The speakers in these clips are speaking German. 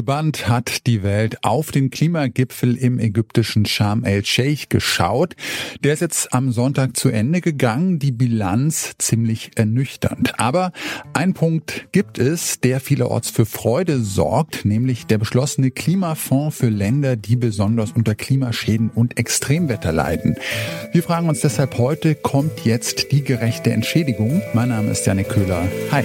Gebannt hat die Welt auf den Klimagipfel im ägyptischen Sharm el-Sheikh geschaut. Der ist jetzt am Sonntag zu Ende gegangen. Die Bilanz ziemlich ernüchternd. Aber ein Punkt gibt es, der vielerorts für Freude sorgt, nämlich der beschlossene Klimafonds für Länder, die besonders unter Klimaschäden und Extremwetter leiden. Wir fragen uns deshalb heute, kommt jetzt die gerechte Entschädigung? Mein Name ist Janik Köhler. Hi.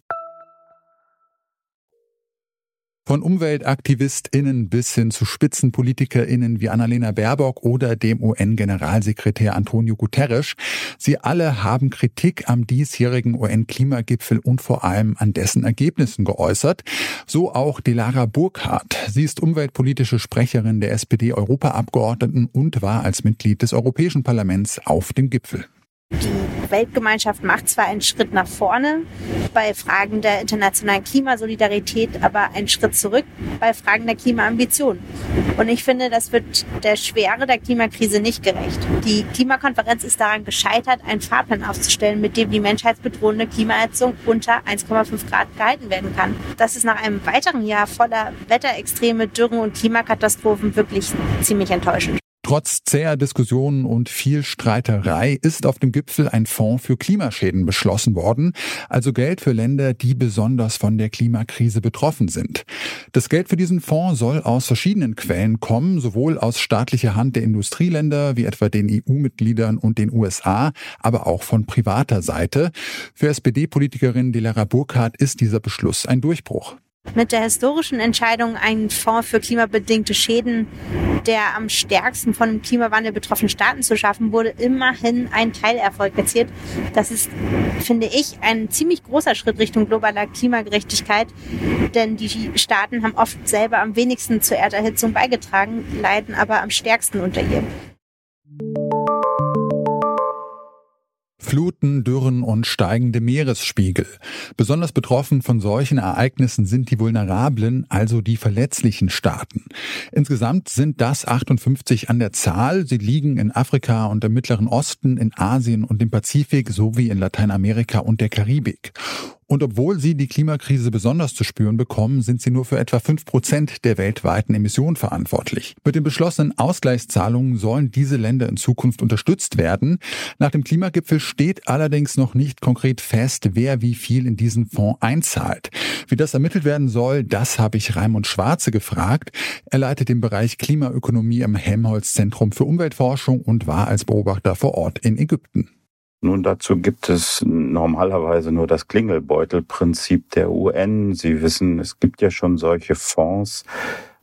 Von UmweltaktivistInnen bis hin zu SpitzenpolitikerInnen wie Annalena Baerbock oder dem UN-Generalsekretär Antonio Guterres. Sie alle haben Kritik am diesjährigen UN-Klimagipfel und vor allem an dessen Ergebnissen geäußert. So auch Delara Burkhardt. Sie ist umweltpolitische Sprecherin der SPD-Europaabgeordneten und war als Mitglied des Europäischen Parlaments auf dem Gipfel. Die Weltgemeinschaft macht zwar einen Schritt nach vorne bei Fragen der internationalen Klimasolidarität, aber einen Schritt zurück bei Fragen der Klimaambition. Und ich finde, das wird der Schwere der Klimakrise nicht gerecht. Die Klimakonferenz ist daran gescheitert, einen Fahrplan aufzustellen, mit dem die menschheitsbedrohende Klimaerhitzung unter 1,5 Grad gehalten werden kann. Das ist nach einem weiteren Jahr voller Wetterextreme, Dürren und Klimakatastrophen wirklich ziemlich enttäuschend. Trotz zäher Diskussionen und viel Streiterei ist auf dem Gipfel ein Fonds für Klimaschäden beschlossen worden, also Geld für Länder, die besonders von der Klimakrise betroffen sind. Das Geld für diesen Fonds soll aus verschiedenen Quellen kommen, sowohl aus staatlicher Hand der Industrieländer wie etwa den EU-Mitgliedern und den USA, aber auch von privater Seite. Für SPD-Politikerin Delara Burkhardt ist dieser Beschluss ein Durchbruch. Mit der historischen Entscheidung, einen Fonds für klimabedingte Schäden der am stärksten von dem Klimawandel betroffenen Staaten zu schaffen, wurde immerhin ein Teilerfolg erzielt. Das ist, finde ich, ein ziemlich großer Schritt Richtung globaler Klimagerechtigkeit, denn die Staaten haben oft selber am wenigsten zur Erderhitzung beigetragen, leiden aber am stärksten unter ihr. Fluten, Dürren und steigende Meeresspiegel. Besonders betroffen von solchen Ereignissen sind die vulnerablen, also die verletzlichen Staaten. Insgesamt sind das 58 an der Zahl. Sie liegen in Afrika und im Mittleren Osten, in Asien und im Pazifik sowie in Lateinamerika und der Karibik. Und obwohl sie die Klimakrise besonders zu spüren bekommen, sind sie nur für etwa fünf Prozent der weltweiten Emissionen verantwortlich. Mit den beschlossenen Ausgleichszahlungen sollen diese Länder in Zukunft unterstützt werden. Nach dem Klimagipfel steht allerdings noch nicht konkret fest, wer wie viel in diesen Fonds einzahlt. Wie das ermittelt werden soll, das habe ich Raimund Schwarze gefragt. Er leitet den Bereich Klimaökonomie im Helmholtz Zentrum für Umweltforschung und war als Beobachter vor Ort in Ägypten. Nun, dazu gibt es normalerweise nur das Klingelbeutelprinzip der UN. Sie wissen, es gibt ja schon solche Fonds,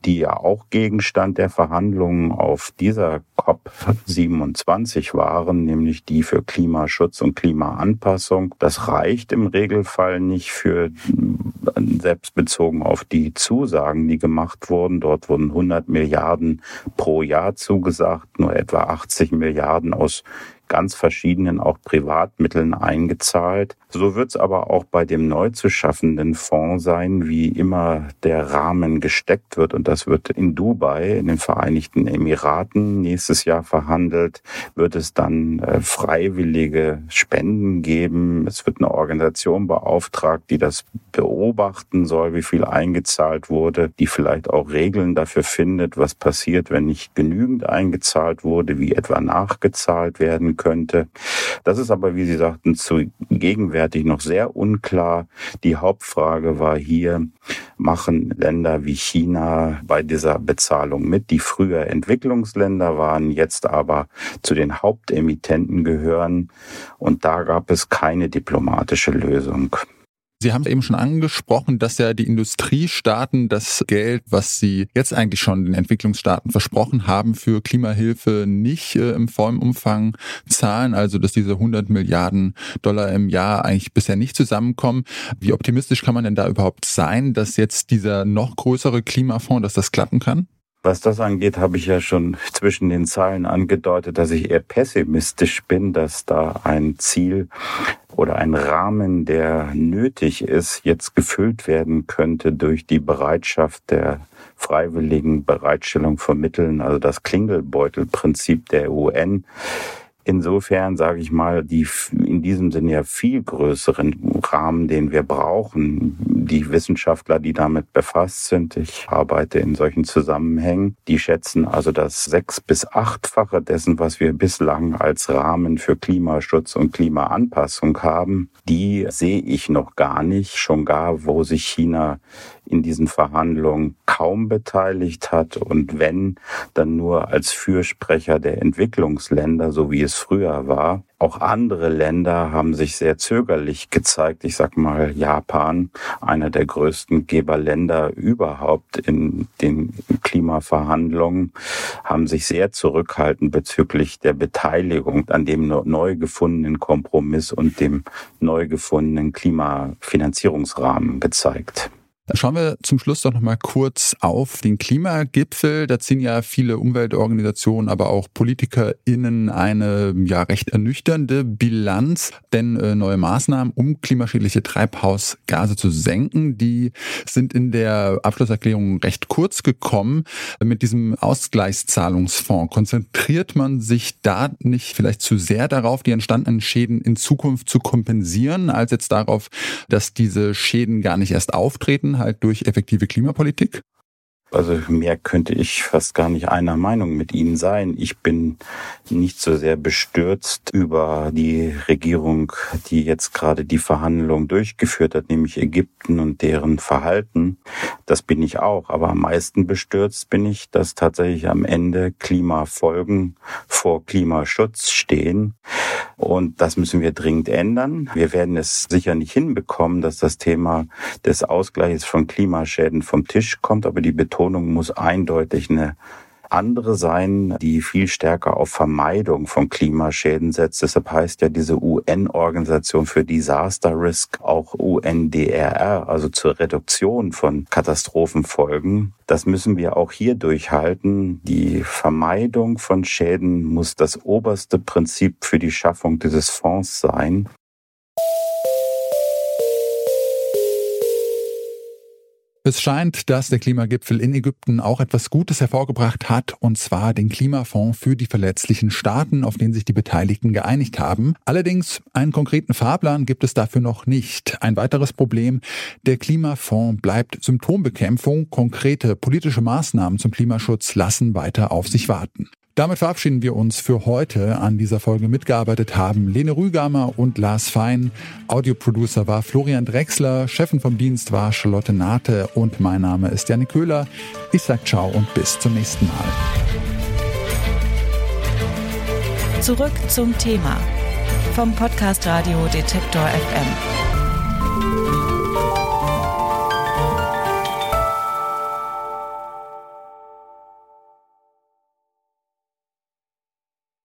die ja auch Gegenstand der Verhandlungen auf dieser COP27 waren, nämlich die für Klimaschutz und Klimaanpassung. Das reicht im Regelfall nicht für, selbst bezogen auf die Zusagen, die gemacht wurden. Dort wurden 100 Milliarden pro Jahr zugesagt, nur etwa 80 Milliarden aus ganz verschiedenen auch Privatmitteln eingezahlt. So wird es aber auch bei dem neu zu schaffenden Fonds sein, wie immer der Rahmen gesteckt wird. Und das wird in Dubai, in den Vereinigten Emiraten nächstes Jahr verhandelt, wird es dann äh, freiwillige Spenden geben. Es wird eine Organisation beauftragt, die das beobachten soll, wie viel eingezahlt wurde, die vielleicht auch Regeln dafür findet, was passiert, wenn nicht genügend eingezahlt wurde, wie etwa nachgezahlt werden könnte. Das ist aber, wie Sie sagten, zu gegenwärtig noch sehr unklar. Die Hauptfrage war hier, machen Länder wie China bei dieser Bezahlung mit, die früher Entwicklungsländer waren, jetzt aber zu den Hauptemittenten gehören. Und da gab es keine diplomatische Lösung. Sie haben eben schon angesprochen, dass ja die Industriestaaten das Geld, was sie jetzt eigentlich schon den Entwicklungsstaaten versprochen haben, für Klimahilfe nicht äh, im vollen Umfang zahlen. Also, dass diese 100 Milliarden Dollar im Jahr eigentlich bisher nicht zusammenkommen. Wie optimistisch kann man denn da überhaupt sein, dass jetzt dieser noch größere Klimafonds, dass das klappen kann? Was das angeht, habe ich ja schon zwischen den Zeilen angedeutet, dass ich eher pessimistisch bin, dass da ein Ziel oder ein Rahmen, der nötig ist, jetzt gefüllt werden könnte durch die Bereitschaft der freiwilligen Bereitstellung von Mitteln, also das Klingelbeutelprinzip der UN Insofern sage ich mal, die in diesem Sinne ja viel größeren Rahmen, den wir brauchen, die Wissenschaftler, die damit befasst sind, ich arbeite in solchen Zusammenhängen, die schätzen also das sechs- bis achtfache dessen, was wir bislang als Rahmen für Klimaschutz und Klimaanpassung haben, die sehe ich noch gar nicht, schon gar, wo sich China in diesen Verhandlungen kaum beteiligt hat und wenn, dann nur als Fürsprecher der Entwicklungsländer, so wie es früher war. Auch andere Länder haben sich sehr zögerlich gezeigt. Ich sag mal Japan, einer der größten Geberländer überhaupt in den Klimaverhandlungen, haben sich sehr zurückhaltend bezüglich der Beteiligung an dem neu gefundenen Kompromiss und dem neu gefundenen Klimafinanzierungsrahmen gezeigt. Schauen wir zum Schluss doch noch mal kurz auf den Klimagipfel. Da ziehen ja viele Umweltorganisationen, aber auch PolitikerInnen eine ja recht ernüchternde Bilanz, denn äh, neue Maßnahmen, um klimaschädliche Treibhausgase zu senken, die sind in der Abschlusserklärung recht kurz gekommen. Mit diesem Ausgleichszahlungsfonds konzentriert man sich da nicht vielleicht zu sehr darauf, die entstandenen Schäden in Zukunft zu kompensieren, als jetzt darauf, dass diese Schäden gar nicht erst auftreten? Halt durch effektive Klimapolitik? Also mehr könnte ich fast gar nicht einer Meinung mit Ihnen sein. Ich bin nicht so sehr bestürzt über die Regierung, die jetzt gerade die Verhandlungen durchgeführt hat, nämlich Ägypten und deren Verhalten. Das bin ich auch. Aber am meisten bestürzt bin ich, dass tatsächlich am Ende Klimafolgen vor Klimaschutz stehen. Und das müssen wir dringend ändern. Wir werden es sicher nicht hinbekommen, dass das Thema des Ausgleichs von Klimaschäden vom Tisch kommt, aber die Betonung muss eindeutig eine andere sein, die viel stärker auf Vermeidung von Klimaschäden setzt. Deshalb heißt ja diese UN-Organisation für Disaster Risk auch UNDRR, also zur Reduktion von Katastrophenfolgen. Das müssen wir auch hier durchhalten. Die Vermeidung von Schäden muss das oberste Prinzip für die Schaffung dieses Fonds sein. Es scheint, dass der Klimagipfel in Ägypten auch etwas Gutes hervorgebracht hat, und zwar den Klimafonds für die verletzlichen Staaten, auf den sich die Beteiligten geeinigt haben. Allerdings einen konkreten Fahrplan gibt es dafür noch nicht. Ein weiteres Problem, der Klimafonds bleibt Symptombekämpfung, konkrete politische Maßnahmen zum Klimaschutz lassen weiter auf sich warten. Damit verabschieden wir uns für heute. An dieser Folge mitgearbeitet haben Lene Rügamer und Lars Fein. Audioproducer war Florian Drexler, Chefin vom Dienst war Charlotte Nate und mein Name ist Janik Köhler. Ich sag ciao und bis zum nächsten Mal. Zurück zum Thema vom Podcast Radio Detektor FM.